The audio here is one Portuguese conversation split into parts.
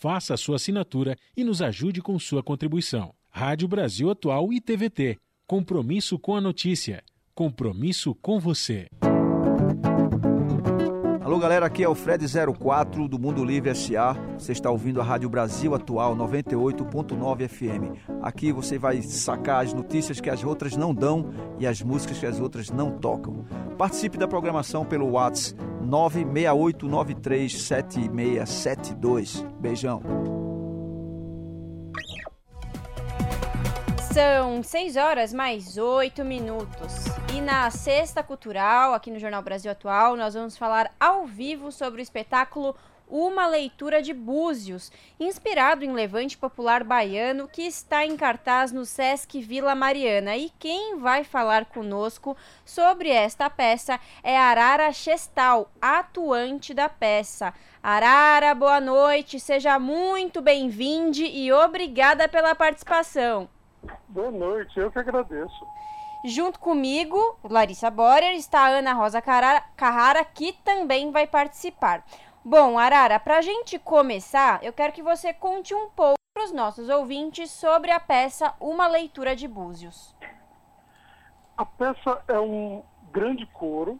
faça a sua assinatura e nos ajude com sua contribuição. Rádio Brasil Atual e TVT. Compromisso com a notícia. Compromisso com você. Alô, galera, aqui é o Fred04 do Mundo Livre SA. Você está ouvindo a Rádio Brasil Atual 98.9 FM. Aqui você vai sacar as notícias que as outras não dão e as músicas que as outras não tocam. Participe da programação pelo WhatsApp 968937672. Beijão. São 6 horas mais 8 minutos. E na Sexta Cultural, aqui no Jornal Brasil Atual, nós vamos falar ao vivo sobre o espetáculo Uma Leitura de Búzios, inspirado em Levante Popular Baiano, que está em cartaz no Sesc Vila Mariana. E quem vai falar conosco sobre esta peça é Arara Chestal, atuante da peça. Arara, boa noite, seja muito bem-vinde e obrigada pela participação. Boa noite, eu que agradeço. Junto comigo, Larissa Borer, está a Ana Rosa Carrara, que também vai participar. Bom, Arara, para a gente começar, eu quero que você conte um pouco para os nossos ouvintes sobre a peça Uma Leitura de Búzios. A peça é um grande coro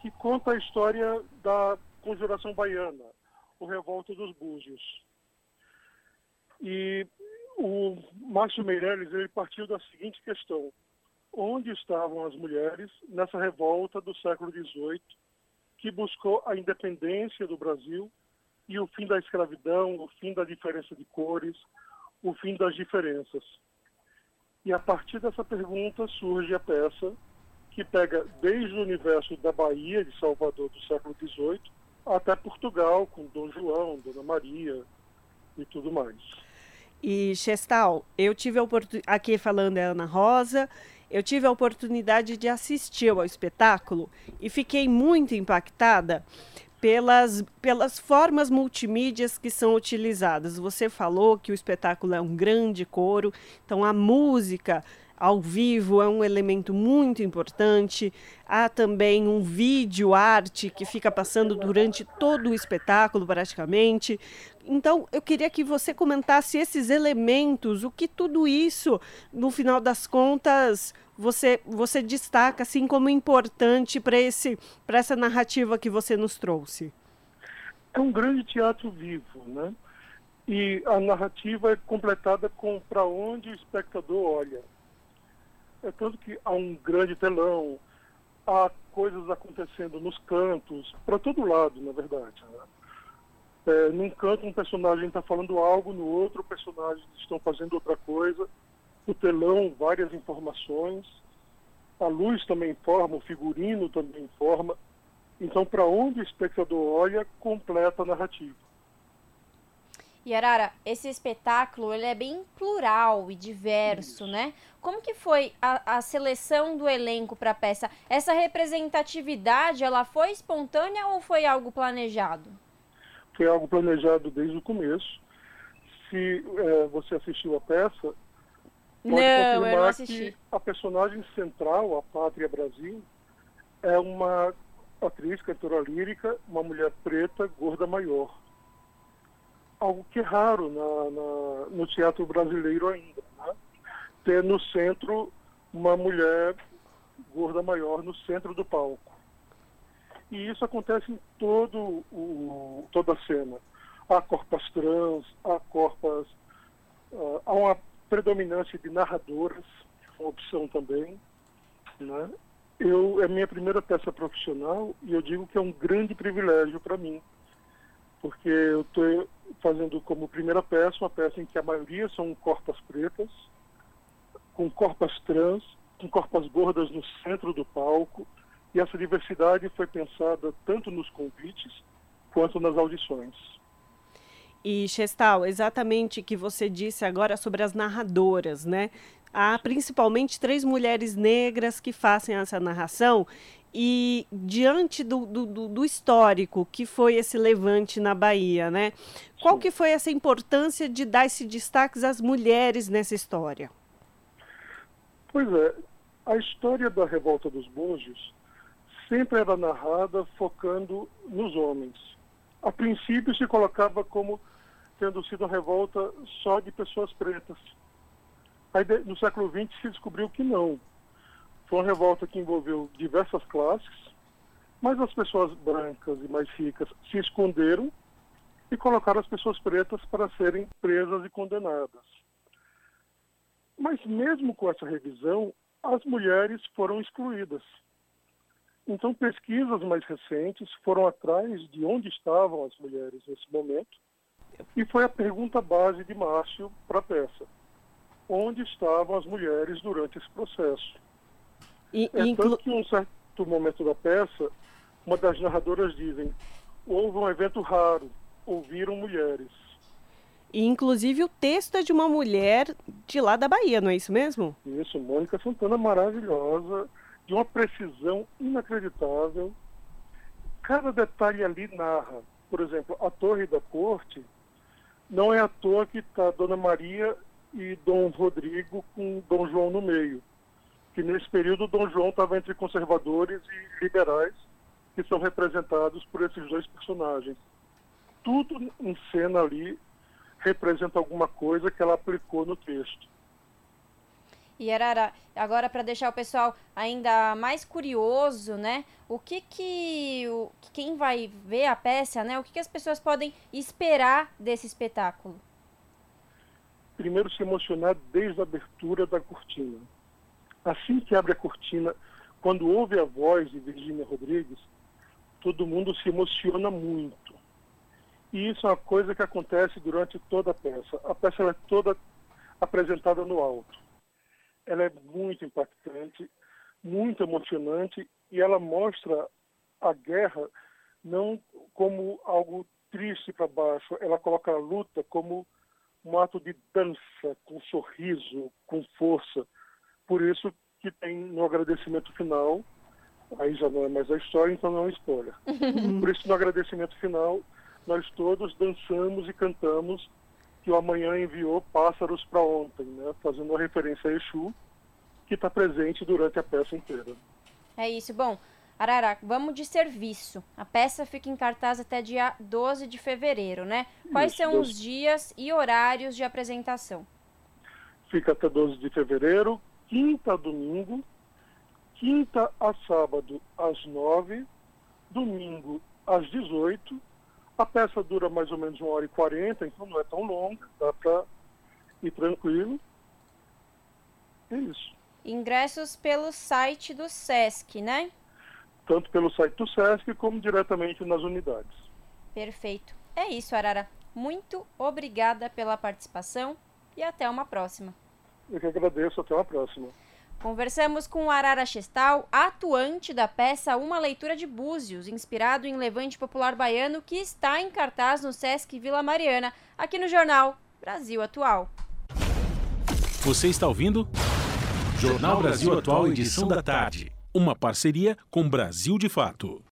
que conta a história da conjuração baiana, o Revolta dos Búzios. E o Márcio Meirelles ele partiu da seguinte questão: onde estavam as mulheres nessa revolta do século XVIII que buscou a independência do Brasil e o fim da escravidão, o fim da diferença de cores, o fim das diferenças? E a partir dessa pergunta surge a peça que pega desde o universo da Bahia, de Salvador do século XVIII, até Portugal, com Dom João, Dona Maria e tudo mais. E Chestal, eu tive a oportunidade, aqui falando é Ana Rosa, eu tive a oportunidade de assistir ao espetáculo e fiquei muito impactada pelas, pelas formas multimídias que são utilizadas. Você falou que o espetáculo é um grande coro, então a música ao vivo é um elemento muito importante. Há também um vídeo arte que fica passando durante todo o espetáculo, praticamente. Então, eu queria que você comentasse esses elementos, o que tudo isso, no final das contas, você, você destaca assim como importante para essa narrativa que você nos trouxe. É um grande teatro vivo, né? E a narrativa é completada com para onde o espectador olha. É tanto que há um grande telão, há coisas acontecendo nos cantos, para todo lado, na verdade. Né? É, num canto um personagem está falando algo, no outro personagens estão fazendo outra coisa. O telão, várias informações. A luz também informa, o figurino também informa. Então, para onde o espectador olha, completa a narrativa. E Arara, esse espetáculo ele é bem plural e diverso, né? Como que foi a, a seleção do elenco para a peça? Essa representatividade, ela foi espontânea ou foi algo planejado? Foi algo planejado desde o começo. Se é, você assistiu a peça, pode não, confirmar que a personagem central, a Pátria Brasil, é uma atriz, cantora lírica, uma mulher preta, gorda maior algo que é raro na, na, no teatro brasileiro ainda. Né? Ter no centro uma mulher gorda maior no centro do palco. E isso acontece em todo o, toda a cena. Há corpas trans, há corpas. Uh, há uma predominância de narradoras, uma opção também. Né? Eu, é minha primeira peça profissional e eu digo que é um grande privilégio para mim porque eu estou fazendo como primeira peça uma peça em que a maioria são corpas pretas, com corpas trans, com corpas gordas no centro do palco, e essa diversidade foi pensada tanto nos convites quanto nas audições. E, Chestal, exatamente que você disse agora sobre as narradoras, né? Há principalmente três mulheres negras que fazem essa narração e diante do, do, do, histórico que foi esse levante na Bahia, né? Qual que foi essa importância de dar esse destaque às mulheres nessa história? Pois é, a história da revolta dos Búzios sempre era narrada focando nos homens. A princípio se colocava como tendo sido uma revolta só de pessoas pretas. Aí no século XX se descobriu que não foi uma revolta que envolveu diversas classes, mas as pessoas brancas e mais ricas se esconderam e colocaram as pessoas pretas para serem presas e condenadas. Mas mesmo com essa revisão, as mulheres foram excluídas. Então, pesquisas mais recentes foram atrás de onde estavam as mulheres nesse momento, e foi a pergunta base de Márcio para a peça: onde estavam as mulheres durante esse processo? E, é inclu... tanto que em um certo momento da peça, uma das narradoras dizem, houve um evento raro, ouviram mulheres. E inclusive o texto é de uma mulher de lá da Bahia, não é isso mesmo? Isso, Mônica Santana maravilhosa, de uma precisão inacreditável. Cada detalhe ali narra. Por exemplo, a Torre da Corte, não é à toa que está Dona Maria e Dom Rodrigo com Dom João no meio que nesse período Dom João estava entre conservadores e liberais, que são representados por esses dois personagens. Tudo em cena ali representa alguma coisa que ela aplicou no texto. E Arara, agora para deixar o pessoal ainda mais curioso, né? O que que o, quem vai ver a peça, né? O que, que as pessoas podem esperar desse espetáculo? Primeiro se emocionar desde a abertura da cortina assim que abre a cortina, quando ouve a voz de Virginia Rodrigues, todo mundo se emociona muito. E isso é uma coisa que acontece durante toda a peça. A peça é toda apresentada no alto. Ela é muito impactante, muito emocionante e ela mostra a guerra não como algo triste para baixo, ela coloca a luta como um ato de dança, com sorriso, com força por isso que tem no agradecimento final, aí já não é mais a história, então não é spoiler. Por isso no agradecimento final, nós todos dançamos e cantamos que o amanhã enviou pássaros para ontem, né? fazendo uma referência a Exu, que está presente durante a peça inteira. É isso. Bom, Arara, vamos de serviço. A peça fica em cartaz até dia 12 de fevereiro, né? Quais isso, são 12... os dias e horários de apresentação? Fica até 12 de fevereiro, quinta a domingo, quinta a sábado às nove, domingo às 18. A peça dura mais ou menos uma hora e quarenta, então não é tão longa, dá para ir tranquilo. É isso. Ingressos pelo site do SESC, né? Tanto pelo site do SESC como diretamente nas unidades. Perfeito. É isso, Arara. Muito obrigada pela participação e até uma próxima. Eu que agradeço. Até uma próxima. Conversamos com Arara Chestal, atuante da peça Uma Leitura de Búzios, inspirado em Levante Popular Baiano, que está em cartaz no Sesc Vila Mariana, aqui no jornal Brasil Atual. Você está ouvindo? Jornal Brasil Atual, edição da tarde. Uma parceria com Brasil de Fato.